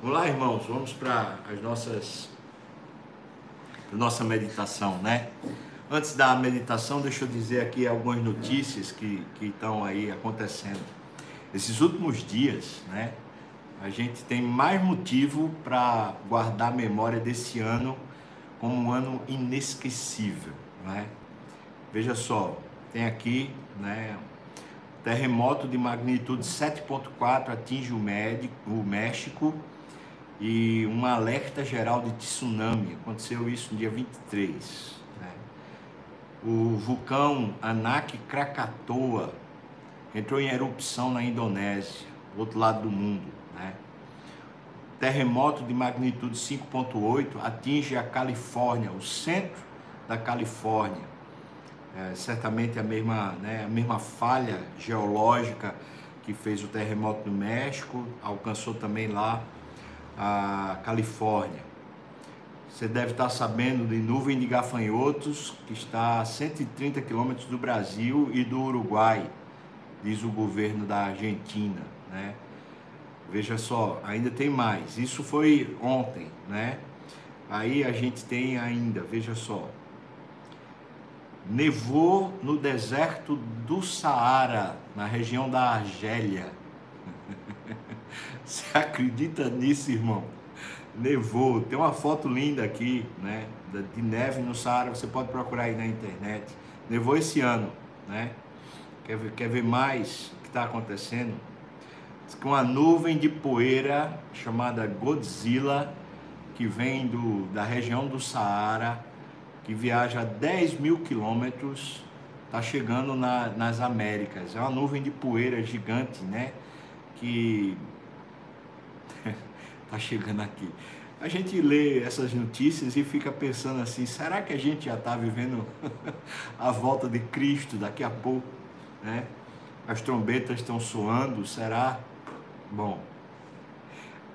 Vamos lá, irmãos, vamos para as nossas nossa meditação, né? Antes da meditação, deixa eu dizer aqui algumas notícias que, estão aí acontecendo. Esses últimos dias, né? A gente tem mais motivo para guardar a memória desse ano como um ano inesquecível, né? Veja só, tem aqui, né? Terremoto de magnitude 7.4 atinge o, Médico, o México e um alerta geral de tsunami. Aconteceu isso no dia 23. Né? O vulcão Anak Krakatoa entrou em erupção na Indonésia, do outro lado do mundo. Né? Terremoto de magnitude 5.8 atinge a Califórnia, o centro da Califórnia. É, certamente a mesma, né, a mesma falha geológica que fez o terremoto no México, alcançou também lá a Califórnia. Você deve estar sabendo de nuvem de gafanhotos que está a 130 quilômetros do Brasil e do Uruguai, diz o governo da Argentina, né? Veja só, ainda tem mais. Isso foi ontem, né? Aí a gente tem ainda, veja só. Nevou no deserto do Saara, na região da Argélia. Você acredita nisso, irmão? Nevou. Tem uma foto linda aqui, né? De neve no Saara. Você pode procurar aí na internet. Nevou esse ano, né? Quer ver, quer ver mais o que está acontecendo? Com a nuvem de poeira chamada Godzilla, que vem do, da região do Saara, que viaja 10 mil quilômetros, está chegando na, nas Américas. É uma nuvem de poeira gigante, né? Que está chegando aqui. A gente lê essas notícias e fica pensando assim: será que a gente já está vivendo a volta de Cristo daqui a pouco? Né? As trombetas estão soando, será? Bom,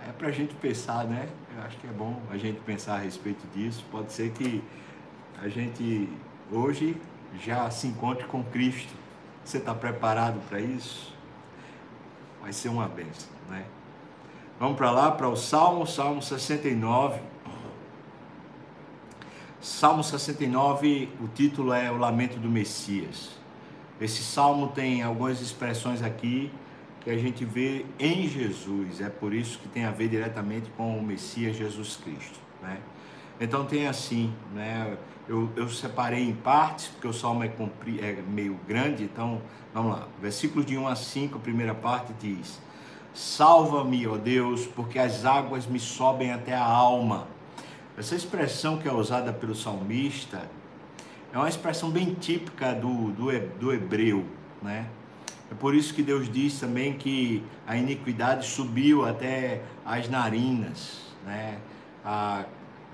é para a gente pensar, né? Eu acho que é bom a gente pensar a respeito disso. Pode ser que a gente hoje já se encontre com Cristo. Você está preparado para isso? Vai ser uma benção, né? Vamos para lá, para o Salmo, Salmo 69. Salmo 69, o título é O Lamento do Messias. Esse salmo tem algumas expressões aqui que a gente vê em Jesus, é por isso que tem a ver diretamente com o Messias Jesus Cristo, né? Então tem assim, né? Eu, eu separei em partes, porque o salmo é, compri, é meio grande, então vamos lá. Versículos de 1 a 5, a primeira parte diz: Salva-me, ó Deus, porque as águas me sobem até a alma. Essa expressão que é usada pelo salmista é uma expressão bem típica do, do, do hebreu, né? É por isso que Deus diz também que a iniquidade subiu até as narinas, né? A,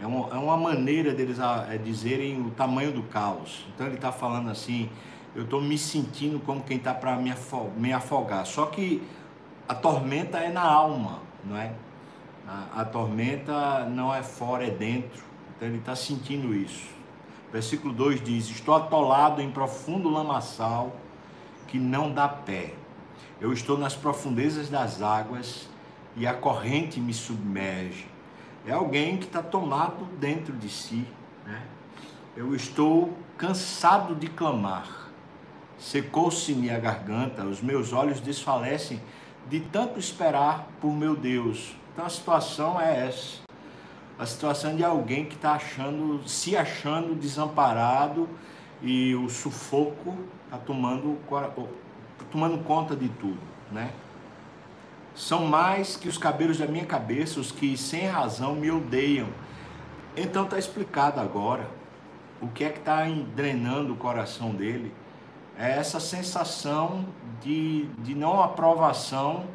é, uma, é uma maneira deles a, a dizerem o tamanho do caos. Então ele está falando assim, eu estou me sentindo como quem está para me, me afogar. Só que a tormenta é na alma, não é? A, a tormenta não é fora, é dentro. Então ele está sentindo isso. Versículo 2 diz: Estou atolado em profundo lamaçal que não dá pé. Eu estou nas profundezas das águas e a corrente me submerge. É alguém que está tomado dentro de si. Né? Eu estou cansado de clamar. Secou-se-me a garganta, os meus olhos desfalecem de tanto esperar por meu Deus. Então a situação é essa. A situação de alguém que está achando, se achando desamparado e o sufoco está tomando, tá tomando conta de tudo, né? São mais que os cabelos da minha cabeça os que sem razão me odeiam. Então está explicado agora o que é que está drenando o coração dele é essa sensação de, de não aprovação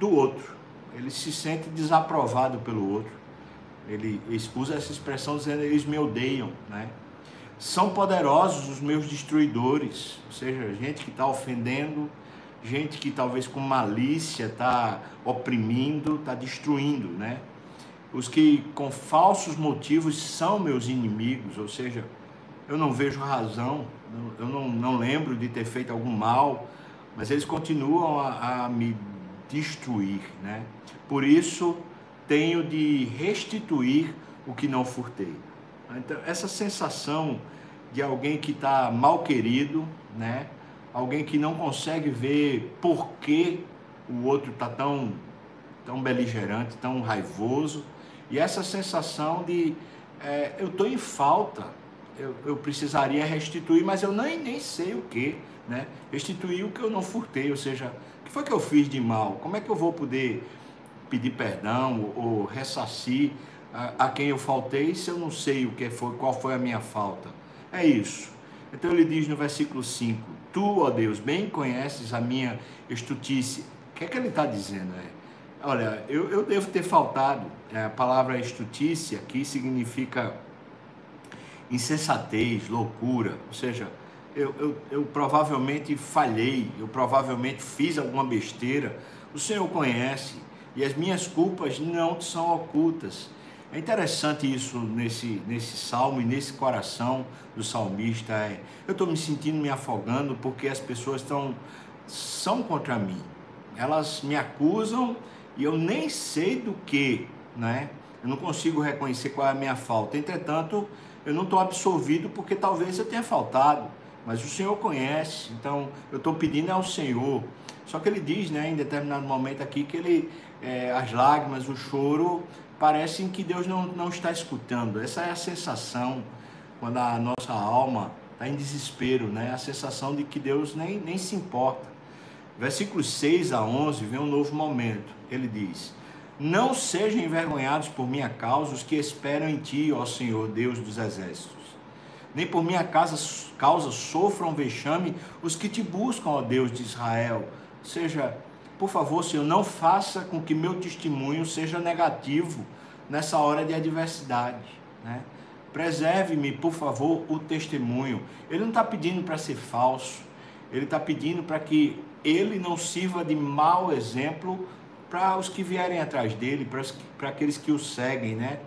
do outro. Ele se sente desaprovado pelo outro. Ele usa essa expressão dizendo eles me odeiam, né? São poderosos os meus destruidores, ou seja, gente que está ofendendo, gente que talvez com malícia está oprimindo, está destruindo, né? Os que com falsos motivos são meus inimigos, ou seja, eu não vejo razão, eu não, não lembro de ter feito algum mal, mas eles continuam a, a me destruir, né? Por isso tenho de restituir o que não furtei. Então, essa sensação de alguém que está mal querido, né? alguém que não consegue ver por que o outro está tão, tão beligerante, tão raivoso, e essa sensação de é, eu estou em falta, eu, eu, precisaria restituir, mas eu nem, nem sei o que, né? Restituir o que eu não furtei, ou seja, o que foi que eu fiz de mal? Como é que eu vou poder pedir perdão ou, ou ressarcir a, a, quem eu faltei se eu não sei o que foi, qual foi a minha falta? É isso. Então ele diz no versículo 5: Tu, ó Deus, bem conheces a minha estutice. O que é que ele está dizendo? É, olha, eu, eu devo ter faltado. É, a palavra estutice aqui significa insensatez, loucura, ou seja, eu, eu, eu, provavelmente falhei, eu provavelmente fiz alguma besteira. O Senhor conhece e as minhas culpas não são ocultas. É interessante isso nesse, nesse salmo e nesse coração do salmista. É, eu estou me sentindo me afogando porque as pessoas estão são contra mim. Elas me acusam e eu nem sei do que, né? Eu não consigo reconhecer qual é a minha falta. Entretanto, eu não estou absolvido porque talvez eu tenha faltado, mas o Senhor conhece, então eu estou pedindo ao Senhor. Só que ele diz, né, em determinado momento aqui, que ele, é, as lágrimas, o choro, parecem que Deus não, não está escutando. Essa é a sensação quando a nossa alma está em desespero, né? A sensação de que Deus nem, nem se importa. Versículos 6 a 11 vem um novo momento. Ele diz: não sejam envergonhados por minha causa os que esperam em ti, ó Senhor, Deus dos exércitos. Nem por minha causa sofram vexame os que te buscam, ó Deus de Israel. Seja, por favor, Senhor, não faça com que meu testemunho seja negativo nessa hora de adversidade. Né? Preserve-me, por favor, o testemunho. Ele não está pedindo para ser falso, ele está pedindo para que ele não sirva de mau exemplo para os que vierem atrás dele, para aqueles que o seguem, né?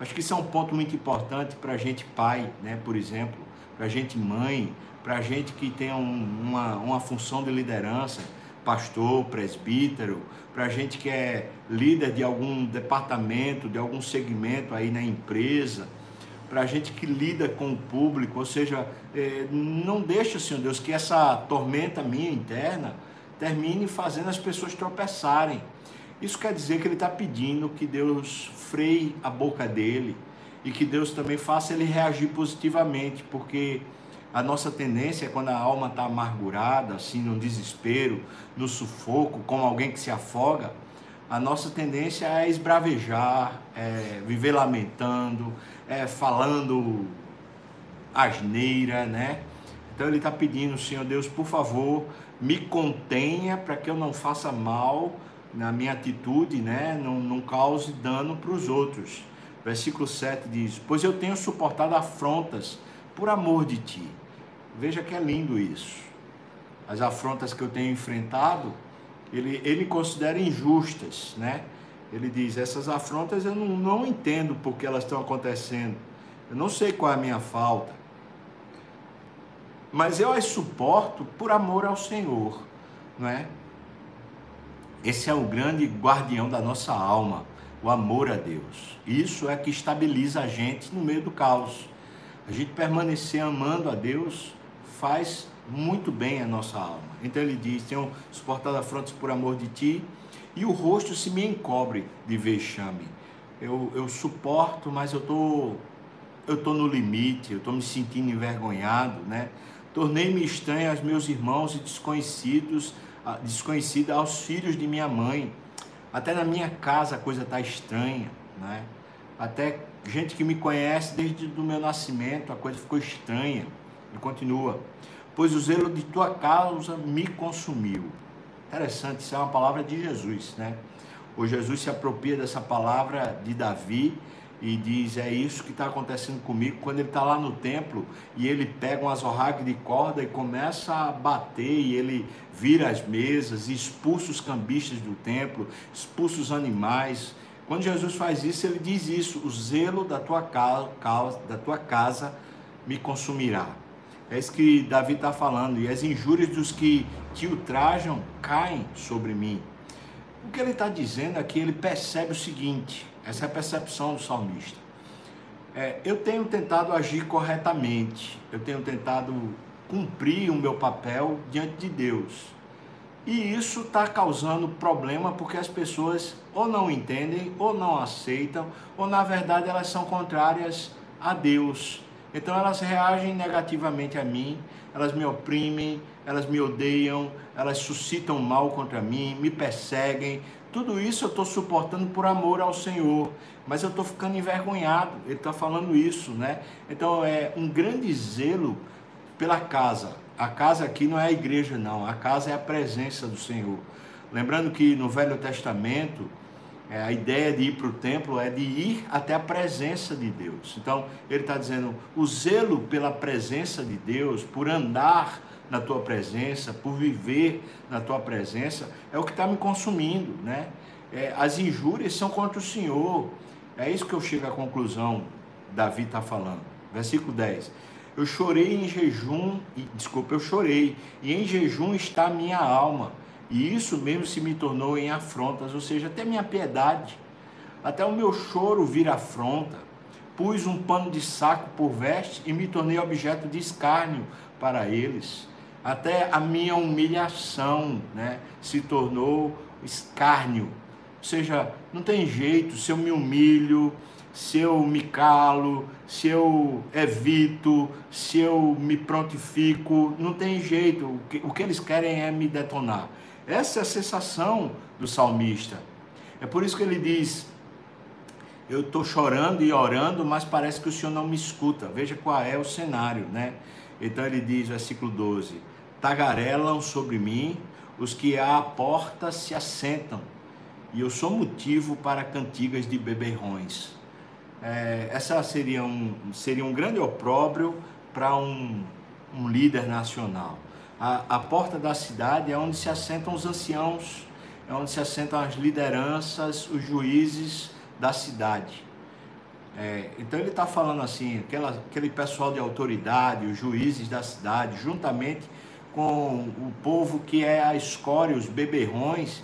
Acho que isso é um ponto muito importante para a gente pai, né? Por exemplo, para a gente mãe, para a gente que tem um, uma, uma função de liderança, pastor, presbítero, para a gente que é líder de algum departamento, de algum segmento aí na empresa, para a gente que lida com o público, ou seja, é, não deixa, Senhor Deus, que essa tormenta minha interna termine fazendo as pessoas tropeçarem isso quer dizer que ele está pedindo que Deus freie a boca dele e que Deus também faça ele reagir positivamente, porque a nossa tendência é quando a alma está amargurada, assim, no desespero, no sufoco, como alguém que se afoga, a nossa tendência é esbravejar, é viver lamentando, é falando asneira, né? Então ele está pedindo, Senhor Deus, por favor, me contenha para que eu não faça mal na minha atitude, né, não, não cause dano para os outros. Versículo 7 diz: Pois eu tenho suportado afrontas por amor de ti. Veja que é lindo isso. As afrontas que eu tenho enfrentado, ele, ele considera injustas, né? Ele diz: Essas afrontas eu não, não entendo porque elas estão acontecendo. Eu não sei qual é a minha falta. Mas eu as suporto por amor ao Senhor, não é? Esse é o grande guardião da nossa alma, o amor a Deus. Isso é que estabiliza a gente no meio do caos. A gente permanecer amando a Deus faz muito bem a nossa alma. Então ele diz: Tenho suportado afrontas por amor de ti, e o rosto se me encobre de vexame. Eu, eu suporto, mas eu tô, eu tô no limite, eu tô me sentindo envergonhado, né? Tornei-me estranho aos meus irmãos e desconhecidos desconhecida aos filhos de minha mãe. Até na minha casa a coisa está estranha, né? Até gente que me conhece desde o meu nascimento, a coisa ficou estranha. E continua. Pois o zelo de tua causa me consumiu. Interessante, isso é uma palavra de Jesus, né? O Jesus se apropria dessa palavra de Davi e diz: É isso que está acontecendo comigo. Quando ele está lá no templo e ele pega um azorrague de corda e começa a bater, e ele vira as mesas, expulsa os cambistas do templo, expulsa os animais. Quando Jesus faz isso, ele diz isso: O zelo da tua casa, da tua casa me consumirá. É isso que Davi está falando. E as injúrias dos que te ultrajam caem sobre mim. O que ele está dizendo é que ele percebe o seguinte: essa é a percepção do salmista. É, eu tenho tentado agir corretamente, eu tenho tentado cumprir o meu papel diante de Deus. E isso está causando problema porque as pessoas ou não entendem, ou não aceitam, ou na verdade elas são contrárias a Deus. Então elas reagem negativamente a mim, elas me oprimem, elas me odeiam, elas suscitam mal contra mim, me perseguem. Tudo isso eu estou suportando por amor ao Senhor, mas eu estou ficando envergonhado. Ele está falando isso, né? Então é um grande zelo pela casa. A casa aqui não é a igreja, não. A casa é a presença do Senhor. Lembrando que no Velho Testamento, é, a ideia de ir para o templo é de ir até a presença de Deus. Então, ele está dizendo: o zelo pela presença de Deus, por andar na tua presença, por viver na tua presença, é o que está me consumindo, né? É, as injúrias são contra o Senhor. É isso que eu chego à conclusão, Davi está falando. Versículo 10. Eu chorei em jejum, e, desculpa, eu chorei, e em jejum está a minha alma, e isso mesmo se me tornou em afrontas, ou seja, até minha piedade, até o meu choro vir afronta. Pus um pano de saco por veste e me tornei objeto de escárnio para eles. Até a minha humilhação né, se tornou escárnio. Ou seja, não tem jeito, se eu me humilho, se eu me calo, se eu evito, se eu me prontifico, não tem jeito. O que, o que eles querem é me detonar. Essa é a sensação do salmista. É por isso que ele diz: Eu estou chorando e orando, mas parece que o Senhor não me escuta. Veja qual é o cenário, né? Então ele diz, versículo 12: Tagarelam sobre mim os que à porta se assentam, e eu sou motivo para cantigas de beberrões é, essa seria um, seria um grande opróbrio para um, um líder nacional. A, a porta da cidade é onde se assentam os anciãos, é onde se assentam as lideranças, os juízes da cidade. É, então ele está falando assim, aquela, aquele pessoal de autoridade, os juízes da cidade, juntamente com o povo que é a escória, os beberrões,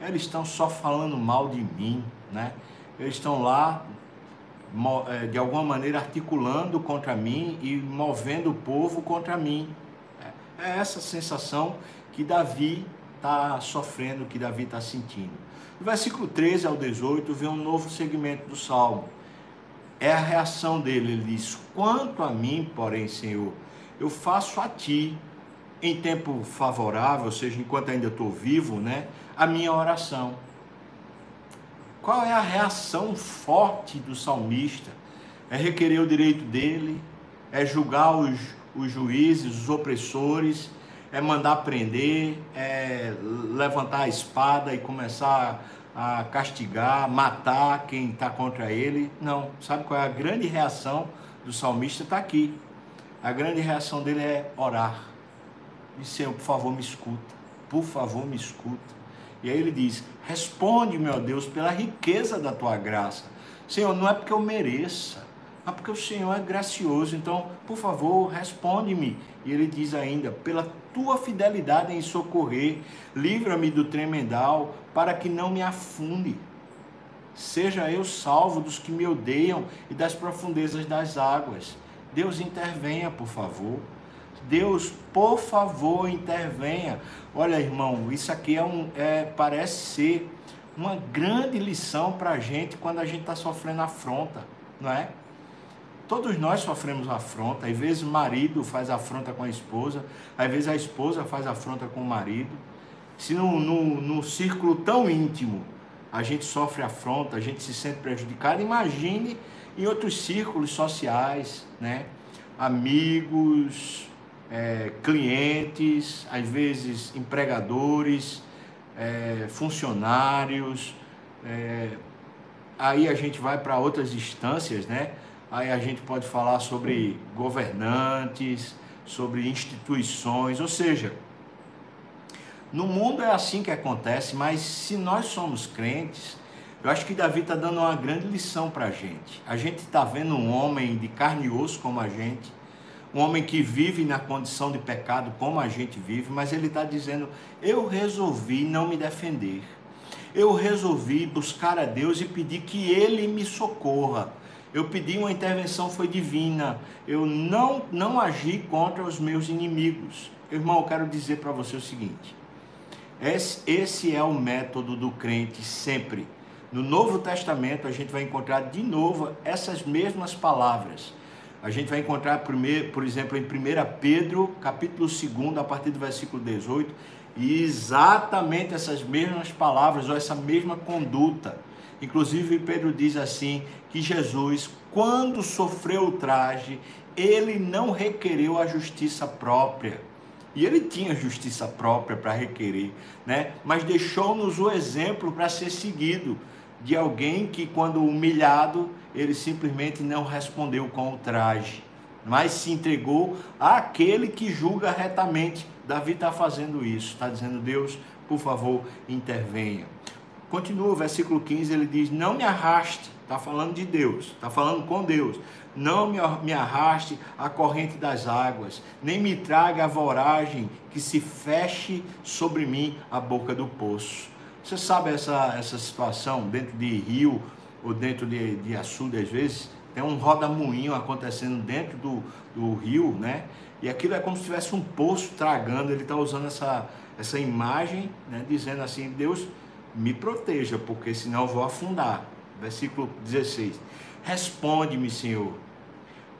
eles estão só falando mal de mim, né? Eles estão lá é, de alguma maneira articulando contra mim e movendo o povo contra mim. É, é essa sensação que Davi está sofrendo, que Davi está sentindo. No versículo 13 ao 18, vem um novo segmento do salmo. É a reação dele. Ele diz: Quanto a mim, porém, Senhor, eu faço a ti, em tempo favorável, ou seja, enquanto ainda estou vivo, né, a minha oração qual é a reação forte do salmista? É requerer o direito dele, é julgar os, os juízes, os opressores, é mandar prender, é levantar a espada e começar a castigar, matar quem está contra ele. Não. Sabe qual é a grande reação do salmista? Está aqui. A grande reação dele é orar. E Senhor, por favor, me escuta. Por favor, me escuta. E aí ele diz: Responde, meu Deus, pela riqueza da tua graça. Senhor, não é porque eu mereça, mas porque o Senhor é gracioso. Então, por favor, responde-me. E ele diz ainda: Pela tua fidelidade em socorrer, livra-me do tremendal, para que não me afunde. Seja eu salvo dos que me odeiam e das profundezas das águas. Deus intervenha, por favor. Deus, por favor, intervenha. Olha, irmão, isso aqui é um, é, parece ser uma grande lição para a gente quando a gente está sofrendo afronta, não é? Todos nós sofremos afronta. Às vezes o marido faz afronta com a esposa, às vezes a esposa faz afronta com o marido. Se no, no círculo tão íntimo a gente sofre afronta, a gente se sente prejudicado, imagine em outros círculos sociais, né? Amigos, é, clientes, às vezes empregadores, é, funcionários. É, aí a gente vai para outras instâncias, né? Aí a gente pode falar sobre governantes, sobre instituições, ou seja, no mundo é assim que acontece, mas se nós somos crentes, eu acho que Davi está dando uma grande lição para a gente. A gente está vendo um homem de carne e osso como a gente, um homem que vive na condição de pecado como a gente vive, mas ele está dizendo: eu resolvi não me defender. eu resolvi buscar a Deus e pedir que Ele me socorra. Eu pedi uma intervenção, foi divina. Eu não, não agi contra os meus inimigos. Irmão, eu quero dizer para você o seguinte: esse, esse é o método do crente sempre. No Novo Testamento a gente vai encontrar de novo essas mesmas palavras. A gente vai encontrar, primeiro, por exemplo, em 1 Pedro, capítulo 2, a partir do versículo 18, e exatamente essas mesmas palavras ou essa mesma conduta. Inclusive, Pedro diz assim: que Jesus, quando sofreu o traje, ele não requereu a justiça própria. E ele tinha justiça própria para requerer, né? Mas deixou-nos o exemplo para ser seguido de alguém que, quando humilhado, ele simplesmente não respondeu com o traje, mas se entregou àquele que julga retamente. Davi está fazendo isso, está dizendo: Deus, por favor, intervenha. Continua o versículo 15, ele diz: Não me arraste, está falando de Deus, está falando com Deus. Não me arraste a corrente das águas, nem me traga a voragem que se feche sobre mim a boca do poço. Você sabe essa, essa situação dentro de rio ou dentro de, de açude, às vezes, tem um roda-moinho acontecendo dentro do, do rio, né? E aquilo é como se tivesse um poço tragando. Ele está usando essa, essa imagem, né? dizendo assim: Deus me proteja, porque senão eu vou afundar. Versículo 16: Responde-me, Senhor,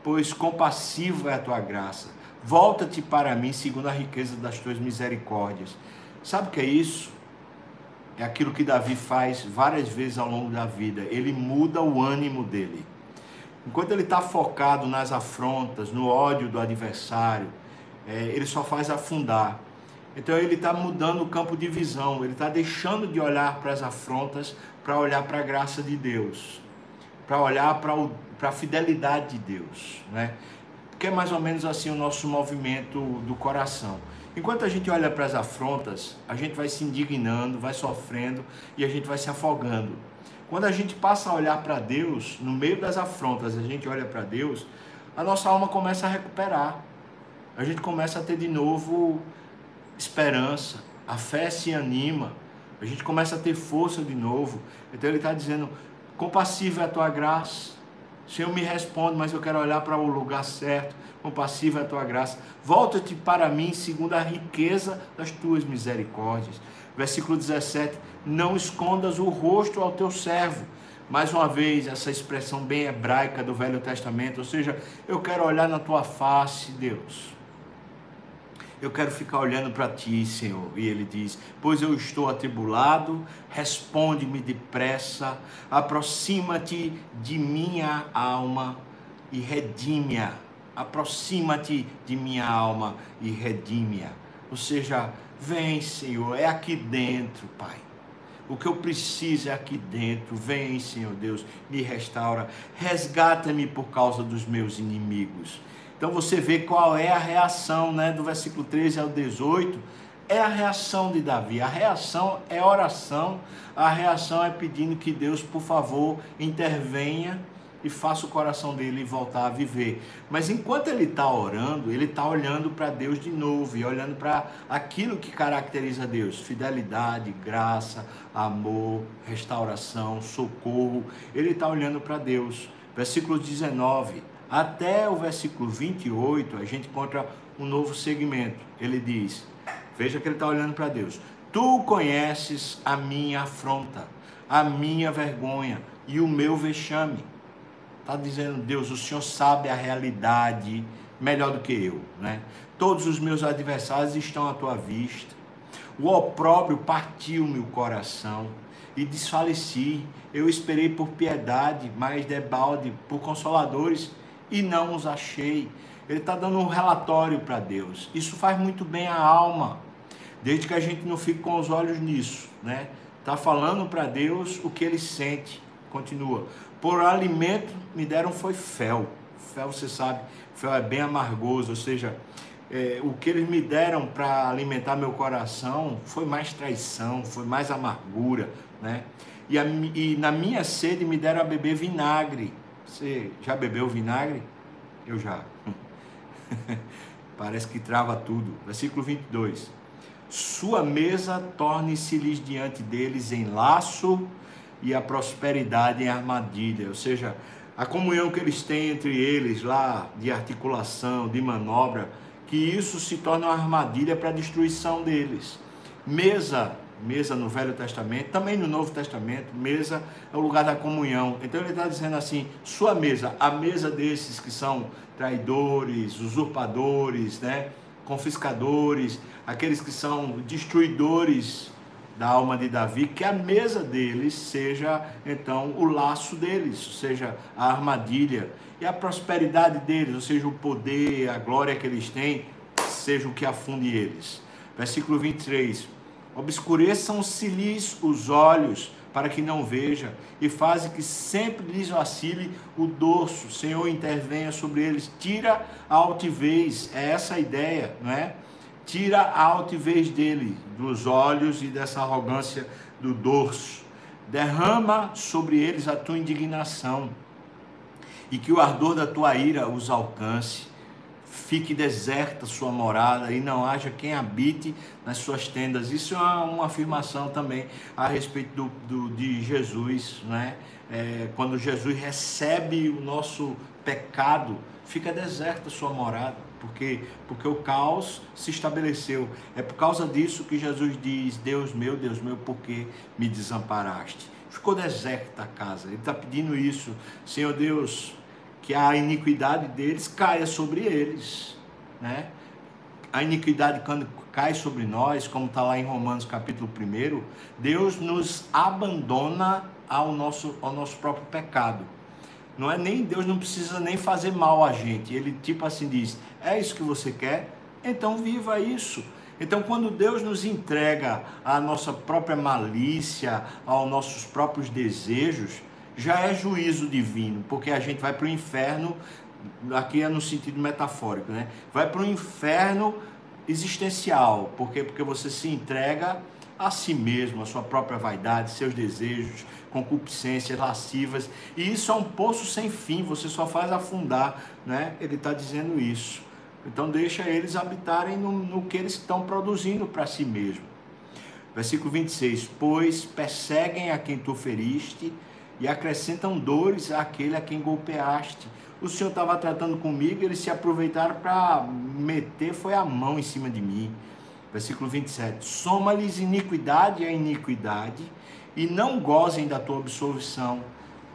pois compassivo é a tua graça. Volta-te para mim segundo a riqueza das tuas misericórdias. Sabe o que é isso? É aquilo que Davi faz várias vezes ao longo da vida. Ele muda o ânimo dele. Enquanto ele está focado nas afrontas, no ódio do adversário, é, ele só faz afundar. Então ele está mudando o campo de visão, ele está deixando de olhar para as afrontas para olhar para a graça de Deus, para olhar para a fidelidade de Deus. Né? Porque é mais ou menos assim o nosso movimento do coração. Enquanto a gente olha para as afrontas, a gente vai se indignando, vai sofrendo e a gente vai se afogando. Quando a gente passa a olhar para Deus, no meio das afrontas, a gente olha para Deus, a nossa alma começa a recuperar. A gente começa a ter de novo esperança, a fé se anima, a gente começa a ter força de novo. Então ele está dizendo: compassiva é a tua graça. Senhor me responde, mas eu quero olhar para o lugar certo compassiva é a tua graça. Volta-te para mim segundo a riqueza das tuas misericórdias. Versículo 17: Não escondas o rosto ao teu servo. Mais uma vez, essa expressão bem hebraica do Velho Testamento, ou seja, eu quero olhar na tua face, Deus. Eu quero ficar olhando para ti, Senhor. E ele diz: Pois eu estou atribulado, responde-me depressa, aproxima-te de minha alma e redime-a aproxima-te de minha alma e redime-a. Ou seja, vem, Senhor, é aqui dentro, Pai. O que eu preciso é aqui dentro. Vem, Senhor Deus, me restaura. Resgata-me por causa dos meus inimigos. Então você vê qual é a reação, né, do versículo 13 ao 18. É a reação de Davi. A reação é oração. A reação é pedindo que Deus, por favor, intervenha e faça o coração dele voltar a viver. Mas enquanto ele está orando, ele está olhando para Deus de novo e olhando para aquilo que caracteriza Deus: fidelidade, graça, amor, restauração, socorro. Ele está olhando para Deus. Versículo 19 até o versículo 28, a gente encontra um novo segmento. Ele diz: Veja que ele está olhando para Deus. Tu conheces a minha afronta, a minha vergonha e o meu vexame Está dizendo, Deus, o Senhor sabe a realidade melhor do que eu, né? Todos os meus adversários estão à tua vista. O opróbrio partiu meu coração e desfaleci. Eu esperei por piedade, mas debalde por consoladores e não os achei. Ele está dando um relatório para Deus. Isso faz muito bem à alma, desde que a gente não fique com os olhos nisso, né? Está falando para Deus o que ele sente. Continua. Por alimento me deram foi fel. Fel, você sabe, fel é bem amargoso, ou seja, é, o que eles me deram para alimentar meu coração foi mais traição, foi mais amargura, né? E, a, e na minha sede me deram a beber vinagre. Você já bebeu vinagre? Eu já. Parece que trava tudo. Versículo 22. sua mesa torne-se-lhes diante deles em laço e a prosperidade em armadilha. Ou seja, a comunhão que eles têm entre eles lá, de articulação, de manobra, que isso se torna uma armadilha para a destruição deles. Mesa, mesa no Velho Testamento, também no Novo Testamento, mesa é o lugar da comunhão. Então ele está dizendo assim: sua mesa, a mesa desses que são traidores, usurpadores, né? confiscadores, aqueles que são destruidores da alma de Davi, que a mesa deles seja então o laço deles, seja a armadilha, e a prosperidade deles, ou seja, o poder, a glória que eles têm, seja o que afunde eles. Versículo 23: Obscureçam-se-lhes os olhos, para que não veja, e faze que sempre lhes vacile o dorso. Senhor, intervenha sobre eles, tira a altivez, é essa a ideia, não é? tira a altivez dele, dos olhos e dessa arrogância do dorso. Derrama sobre eles a tua indignação e que o ardor da tua ira os alcance. Fique deserta sua morada e não haja quem habite nas suas tendas. Isso é uma, afirmação também a respeito do, do de Jesus, né? É, quando Jesus recebe o nosso pecado, fica deserta sua morada porque, porque o caos se estabeleceu. É por causa disso que Jesus diz: Deus meu, Deus meu, por que me desamparaste? Ficou deserta a casa. Ele está pedindo isso, Senhor Deus, que a iniquidade deles caia sobre eles, né? A iniquidade quando cai sobre nós, como está lá em Romanos capítulo 1, Deus nos abandona ao nosso, ao nosso próprio pecado. Não é nem Deus não precisa nem fazer mal a gente. Ele tipo assim diz: "É isso que você quer? Então viva isso". Então, quando Deus nos entrega a nossa própria malícia, aos nossos próprios desejos, já é juízo divino, porque a gente vai para o inferno, aqui é no sentido metafórico, né? Vai para o inferno existencial, porque porque você se entrega a si mesmo, a sua própria vaidade, seus desejos, concupiscências lascivas, e isso é um poço sem fim, você só faz afundar, né? Ele está dizendo isso. Então deixa eles habitarem no, no que eles estão produzindo para si mesmo. Versículo 26, pois perseguem a quem tu feriste e acrescentam dores àquele a quem golpeaste. O Senhor estava tratando comigo, eles se aproveitaram para meter foi a mão em cima de mim. Versículo 27, soma-lhes iniquidade a iniquidade e não gozem da tua absolvição.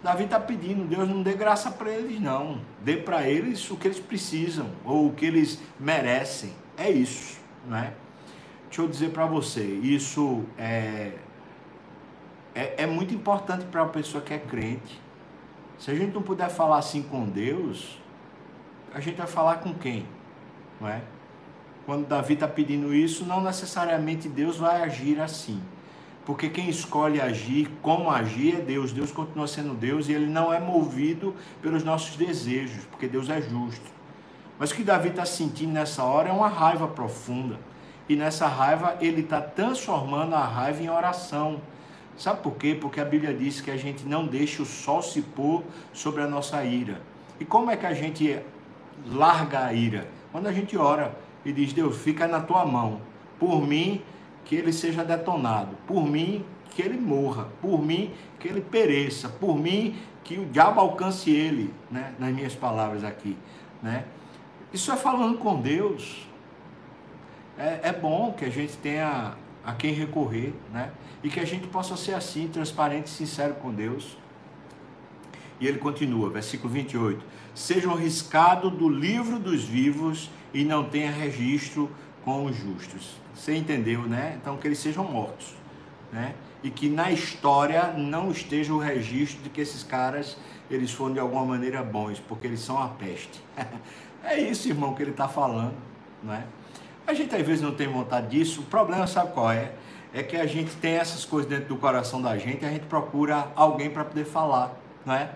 Davi está pedindo, Deus não dê graça para eles, não. Dê para eles o que eles precisam, ou o que eles merecem. É isso, não é? Deixa eu dizer para você, isso é, é, é muito importante para a pessoa que é crente. Se a gente não puder falar assim com Deus, a gente vai falar com quem? Não é? Quando Davi está pedindo isso, não necessariamente Deus vai agir assim. Porque quem escolhe agir, como agir, é Deus. Deus continua sendo Deus e ele não é movido pelos nossos desejos, porque Deus é justo. Mas o que Davi está sentindo nessa hora é uma raiva profunda. E nessa raiva ele está transformando a raiva em oração. Sabe por quê? Porque a Bíblia diz que a gente não deixa o sol se pôr sobre a nossa ira. E como é que a gente larga a ira? Quando a gente ora e diz: Deus, fica na tua mão. Por mim, que ele seja detonado. Por mim, que ele morra. Por mim, que ele pereça. Por mim, que o diabo alcance ele, né? nas minhas palavras aqui. Né? Isso é falando com Deus. É, é bom que a gente tenha a quem recorrer, né? E que a gente possa ser assim, transparente e sincero com Deus. E ele continua, versículo 28. Sejam riscados do livro dos vivos e não tenha registro com os justos. Você entendeu, né? Então que eles sejam mortos, né? E que na história não esteja o registro de que esses caras eles foram de alguma maneira bons, porque eles são a peste. é isso, irmão, que ele está falando, né? A gente às vezes não tem vontade disso. O problema sabe qual é? É que a gente tem essas coisas dentro do coração da gente, a gente procura alguém para poder falar, né?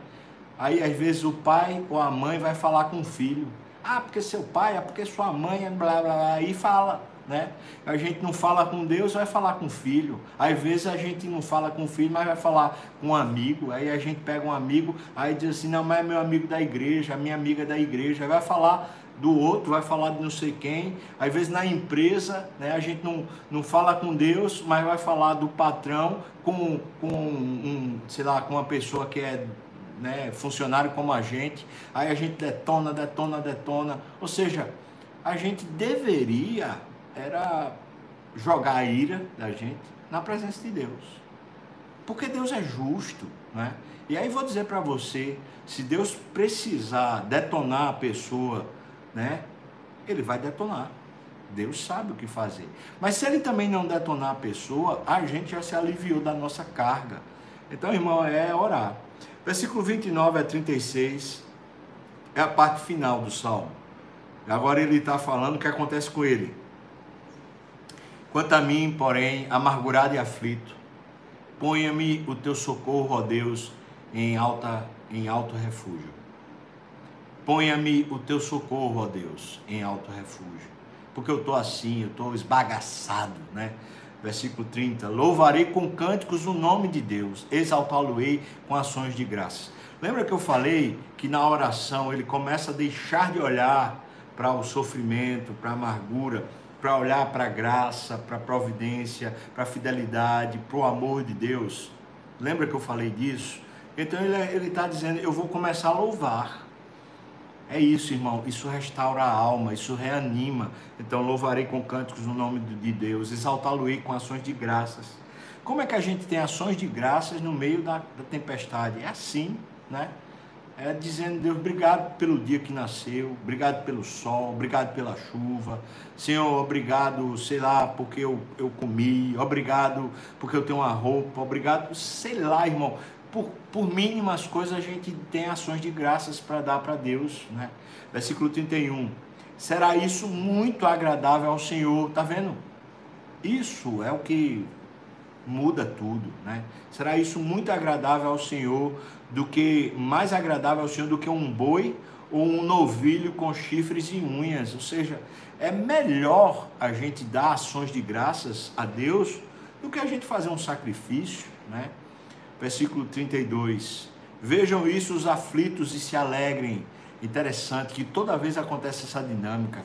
Aí às vezes o pai ou a mãe vai falar com o filho. Ah, porque seu pai, é porque sua mãe, blá blá blá, e fala né? A gente não fala com Deus, vai falar com o filho. Às vezes a gente não fala com o filho, mas vai falar com um amigo. Aí a gente pega um amigo, aí diz assim: não, mas é meu amigo da igreja, minha amiga da igreja. Vai falar do outro, vai falar de não sei quem. Às vezes na empresa, né, a gente não, não fala com Deus, mas vai falar do patrão com, com um, sei lá, com uma pessoa que é né, funcionário como a gente. Aí a gente detona, detona, detona. Ou seja, a gente deveria era jogar a ira da gente na presença de Deus. Porque Deus é justo, né? E aí vou dizer para você, se Deus precisar detonar a pessoa, né? Ele vai detonar. Deus sabe o que fazer. Mas se ele também não detonar a pessoa, a gente já se aliviou da nossa carga. Então, irmão, é orar. Versículo 29 a 36 é a parte final do salmo. Agora ele está falando o que acontece com ele. Quanto a mim, porém, amargurado e aflito, ponha-me o teu socorro, ó Deus, em, alta, em alto refúgio. Ponha-me o teu socorro, ó Deus, em alto refúgio. Porque eu estou assim, eu estou esbagaçado, né? Versículo 30. Louvarei com cânticos o nome de Deus, exaltá-lo-ei com ações de graça. Lembra que eu falei que na oração ele começa a deixar de olhar para o sofrimento, para a amargura, para olhar para a graça, para a providência, para a fidelidade, para o amor de Deus. Lembra que eu falei disso? Então ele está dizendo: eu vou começar a louvar. É isso, irmão. Isso restaura a alma, isso reanima. Então louvarei com cânticos no nome de Deus, exaltá-lo-ei com ações de graças. Como é que a gente tem ações de graças no meio da, da tempestade? É assim, né? é, dizendo, Deus, obrigado pelo dia que nasceu, obrigado pelo sol, obrigado pela chuva, Senhor, obrigado, sei lá, porque eu, eu comi, obrigado porque eu tenho uma roupa, obrigado, sei lá, irmão, por, por mínimas coisas a gente tem ações de graças para dar para Deus, né? Versículo 31, será isso muito agradável ao Senhor, tá vendo? Isso é o que muda tudo, né? Será isso muito agradável ao Senhor, do que mais agradável ao Senhor do que um boi ou um novilho com chifres e unhas. Ou seja, é melhor a gente dar ações de graças a Deus do que a gente fazer um sacrifício, né? Versículo 32. Vejam isso os aflitos e se alegrem. Interessante que toda vez acontece essa dinâmica.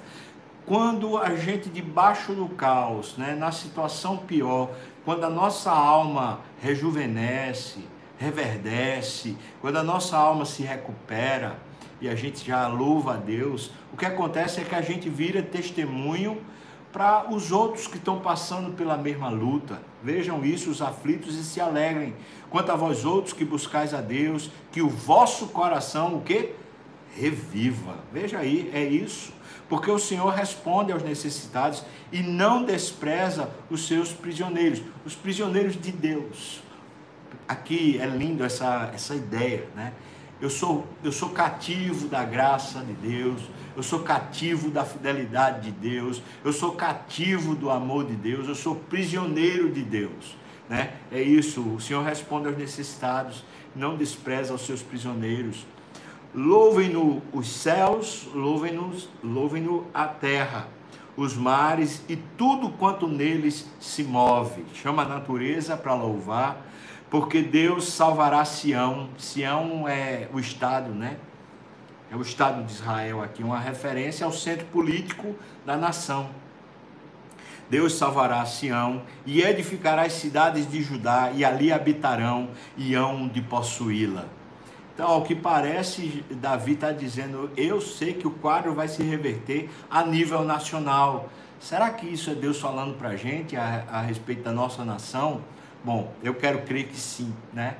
Quando a gente debaixo do caos, né, na situação pior, quando a nossa alma rejuvenesce, reverdece, quando a nossa alma se recupera e a gente já louva a Deus, o que acontece é que a gente vira testemunho para os outros que estão passando pela mesma luta. Vejam isso, os aflitos e se alegrem. Quanto a vós outros que buscais a Deus, que o vosso coração o que reviva. Veja aí, é isso. Porque o Senhor responde aos necessitados e não despreza os seus prisioneiros, os prisioneiros de Deus aqui é lindo essa, essa ideia, né? Eu sou, eu sou cativo da graça de Deus, eu sou cativo da fidelidade de Deus, eu sou cativo do amor de Deus, eu sou prisioneiro de Deus. Né? É isso, o Senhor responde aos necessitados, não despreza os seus prisioneiros. Louvem-no os céus, louvem-no louvem a terra, os mares e tudo quanto neles se move. Chama a natureza para louvar porque Deus salvará Sião. Sião é o estado, né? É o estado de Israel aqui, uma referência ao centro político da nação. Deus salvará Sião e edificará as cidades de Judá e ali habitarão e hão de possuí-la. Então, ao que parece, Davi está dizendo: eu sei que o quadro vai se reverter a nível nacional. Será que isso é Deus falando para a gente a, a respeito da nossa nação? Bom, eu quero crer que sim, né?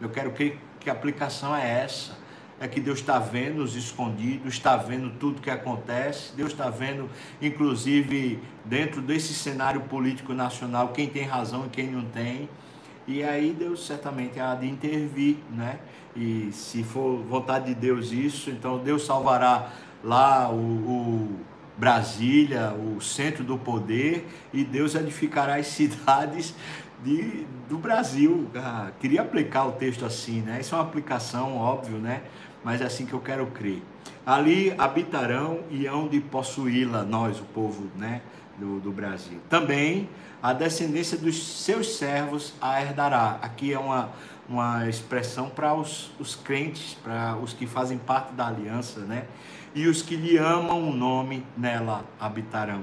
Eu quero crer que a aplicação é essa. É que Deus está vendo os escondidos, está vendo tudo que acontece, Deus está vendo, inclusive, dentro desse cenário político nacional, quem tem razão e quem não tem. E aí Deus certamente há de intervir, né? E se for vontade de Deus isso, então Deus salvará lá o, o Brasília, o centro do poder, e Deus edificará as cidades de, do Brasil. Ah, queria aplicar o texto assim, né? Isso é uma aplicação, óbvio, né? Mas é assim que eu quero crer. Ali habitarão e hão de possuí-la, nós, o povo, né? do, do Brasil. Também a descendência dos seus servos a herdará. Aqui é uma, uma expressão para os, os crentes, para os que fazem parte da aliança, né? E os que lhe amam o nome nela habitarão.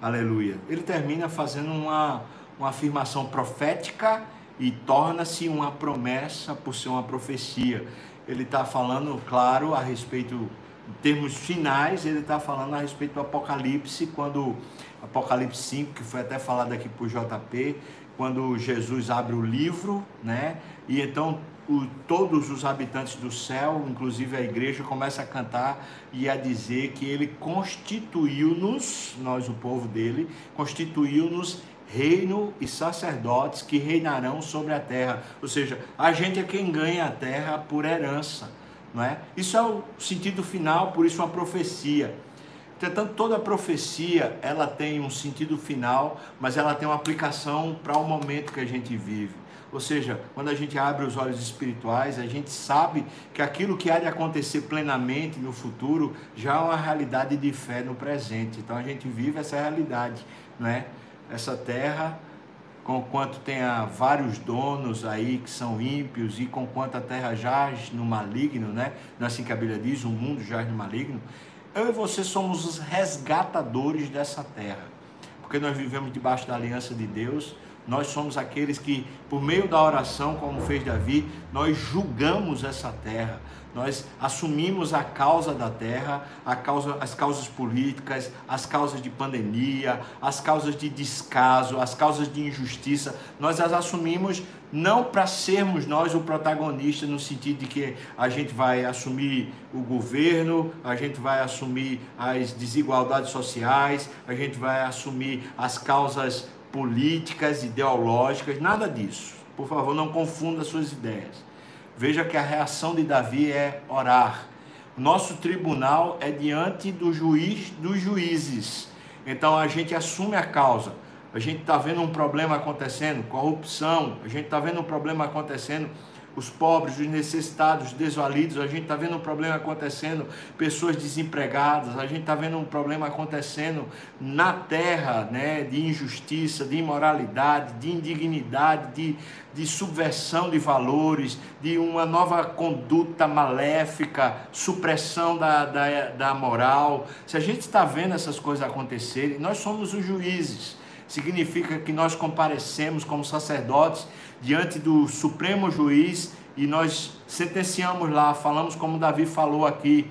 Aleluia. Ele termina fazendo uma, uma afirmação profética e torna-se uma promessa por ser uma profecia. Ele está falando, claro, a respeito, em termos finais, ele está falando a respeito do Apocalipse, quando Apocalipse 5, que foi até falado aqui por JP, quando Jesus abre o livro, né? E então o, todos os habitantes do céu, inclusive a igreja, começa a cantar e a dizer que ele constituiu-nos, nós o povo dele, constituiu-nos reino e sacerdotes que reinarão sobre a terra. Ou seja, a gente é quem ganha a terra por herança, não é? Isso é o sentido final, por isso uma profecia. Entretanto, toda profecia, ela tem um sentido final, mas ela tem uma aplicação para o momento que a gente vive. Ou seja, quando a gente abre os olhos espirituais, a gente sabe que aquilo que há de acontecer plenamente no futuro já é uma realidade de fé no presente. Então a gente vive essa realidade, não é? Essa terra, com quanto tenha vários donos aí que são ímpios e com quanto a terra jaz no maligno, né? Não é assim que a Bíblia diz, o mundo jaz no maligno. Eu e você somos os resgatadores dessa terra, porque nós vivemos debaixo da aliança de Deus. Nós somos aqueles que, por meio da oração, como fez Davi, nós julgamos essa terra nós assumimos a causa da terra, a causa, as causas políticas, as causas de pandemia, as causas de descaso, as causas de injustiça. Nós as assumimos não para sermos nós o protagonista no sentido de que a gente vai assumir o governo, a gente vai assumir as desigualdades sociais, a gente vai assumir as causas políticas, ideológicas, nada disso. Por favor, não confunda suas ideias. Veja que a reação de Davi é orar. Nosso tribunal é diante do juiz dos juízes. Então a gente assume a causa. A gente está vendo um problema acontecendo, corrupção, a gente está vendo um problema acontecendo os pobres, os necessitados, os desvalidos, a gente está vendo um problema acontecendo, pessoas desempregadas, a gente está vendo um problema acontecendo na terra, né, de injustiça, de imoralidade, de indignidade, de, de subversão de valores, de uma nova conduta maléfica, supressão da, da, da moral. Se a gente está vendo essas coisas acontecerem, nós somos os juízes significa que nós comparecemos como sacerdotes diante do Supremo Juiz e nós sentenciamos lá, falamos como Davi falou aqui,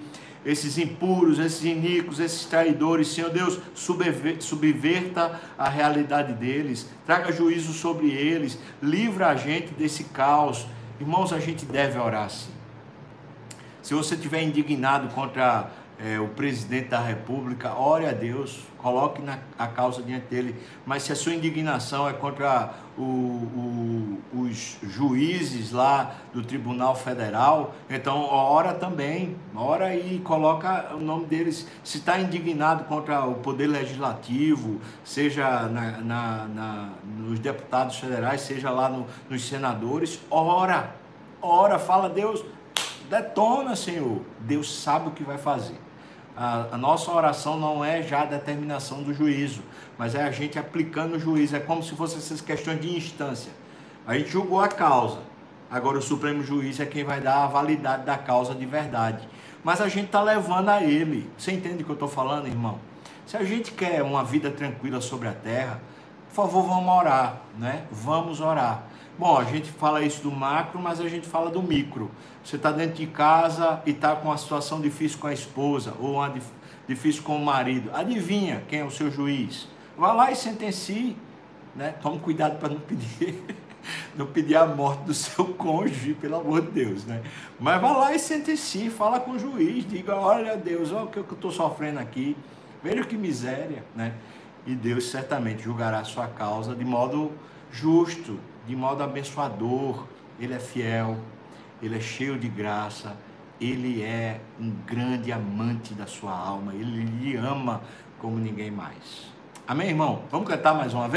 esses impuros, esses iníquos, esses traidores, Senhor Deus, subverta a realidade deles, traga juízo sobre eles, livra a gente desse caos. Irmãos, a gente deve orar sim. Se você estiver indignado contra é, o presidente da República, ore a Deus, coloque na, a causa diante dele. Mas se a sua indignação é contra o, o, os juízes lá do Tribunal Federal, então ora também, ora e coloca o nome deles. Se está indignado contra o Poder Legislativo, seja na, na, na, nos deputados federais, seja lá no, nos senadores, ora, ora, fala Deus, detona, Senhor. Deus sabe o que vai fazer. A, a, nossa oração não é já a determinação do juízo, mas é a gente aplicando o juízo. É como se fossem essas questões de instância. A gente julgou a causa, agora o Supremo Juiz é quem vai dar a validade da causa de verdade. Mas a gente está levando a ele. Você entende o que eu estou falando, irmão? Se a gente quer uma vida tranquila sobre a terra, por favor, vamos orar, né? Vamos orar. Bom, a gente fala isso do macro, mas a gente fala do micro. Você está dentro de casa e está com uma situação difícil com a esposa ou uma difícil com o marido. Adivinha quem é o seu juiz? Vá lá e sentencie. Né? Tome cuidado para não pedir, não pedir a morte do seu cônjuge, pelo amor de Deus. Né? Mas vá lá e sentencie, fala com o juiz, diga, olha Deus, olha o que eu estou sofrendo aqui, veja que miséria. Né? E Deus certamente julgará a sua causa de modo justo, de modo abençoador. Ele é fiel, ele é cheio de graça, ele é um grande amante da sua alma, ele lhe ama como ninguém mais. Amém, irmão? Vamos cantar mais uma vez?